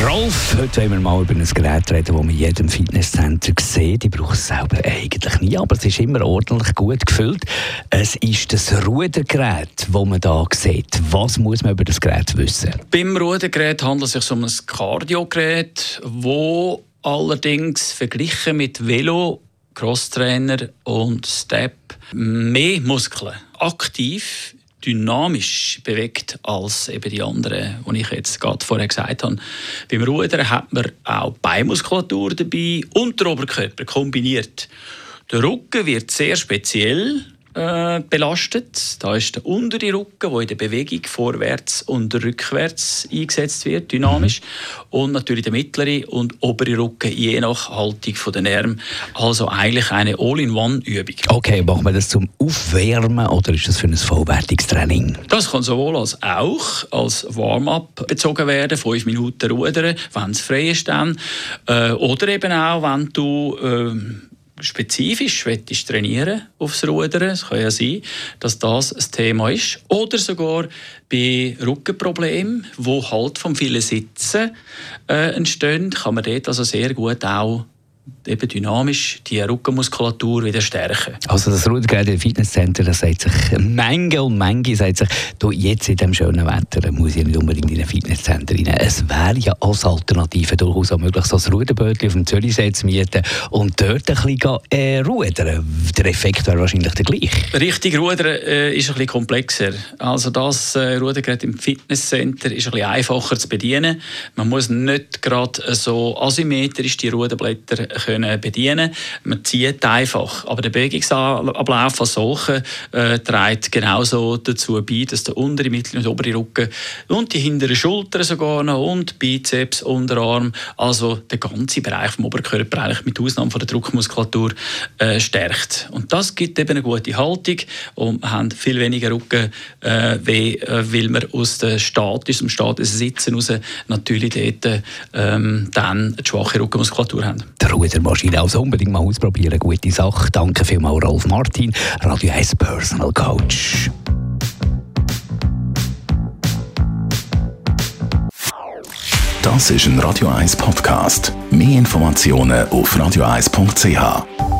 Rolf, heute wollen wir mal über ein Gerät reden, das man in jedem Fitnesscenter sieht. Ich brauche es selber eigentlich nie, aber es ist immer ordentlich gut gefüllt. Es ist das Rudergerät, das man hier sieht. Was muss man über das Gerät wissen? Beim Rudergerät handelt es sich um ein Kardiogerät, das allerdings verglichen mit Velo, Crosstrainer und Step mehr Muskeln aktiv dynamisch bewegt als eben die anderen, die ich jetzt gerade vorher gesagt habe. Beim Rudern hat man auch Beinmuskulatur dabei und der Oberkörper kombiniert. Der Rücken wird sehr speziell äh, belastet. Da ist der untere Rücken, der in der Bewegung vorwärts und rückwärts eingesetzt wird, dynamisch. Mhm. Und natürlich der mittlere und obere Rücken, je nach Haltung der Arme. Also eigentlich eine All-in-One-Übung. Okay, machen wir das zum Aufwärmen oder ist das für ein vollwertiges Training? Das kann sowohl als auch als Warm-up bezogen werden, fünf Minuten rudern, wenn es frei ist dann. Äh, oder eben auch, wenn du äh, spezifisch trainieren aufs Rudern. Es kann ja sein, dass das ein Thema ist. Oder sogar bei Rückenproblemen, wo halt vom vielen Sitzen äh, entstehen, kann man dort also sehr gut auch eben dynamisch die Rückenmuskulatur wieder stärken. Also das Rudergerät im Fitnesscenter, das sagt sich Menge und Menge, sagt sich, du, jetzt in diesem schönen Wetter muss ich nicht unbedingt in ein Fitnesscenter rein. Es wäre ja als Alternative durchaus auch möglich, so ein Ruderbötchen auf dem Zürichsee zu mieten und dort ein bisschen äh, rudern. Der Effekt wäre wahrscheinlich der gleiche. Richtig, Rudern äh, ist ein bisschen komplexer. Also das äh, Rudergerät im Fitnesscenter ist ein bisschen einfacher zu bedienen. Man muss nicht gerade so asymmetrisch die Ruderblätter können bedienen Man zieht einfach. Aber der Bewegungsablauf als solcher äh, trägt genauso dazu bei, dass der untere, mittlere und obere Rücken und die hinteren Schultern sogar noch und Bizeps, Unterarm, also der ganze Bereich vom Oberkörper eigentlich mit Ausnahme von der Druckmuskulatur äh, stärkt. Und das gibt eben eine gute Haltung und wir haben viel weniger Rücken, äh, weh, äh, weil wir aus dem Status, dem Status Sitzen raus natürlich dort ähm, dann eine schwache Rückenmuskulatur haben. Der Rudermaschine. Also unbedingt mal ausprobieren. Gute Sache. Danke vielmals, Rolf Martin, Radio 1 Personal Coach. Das ist ein Radio 1 Podcast. Mehr Informationen auf radio1.ch.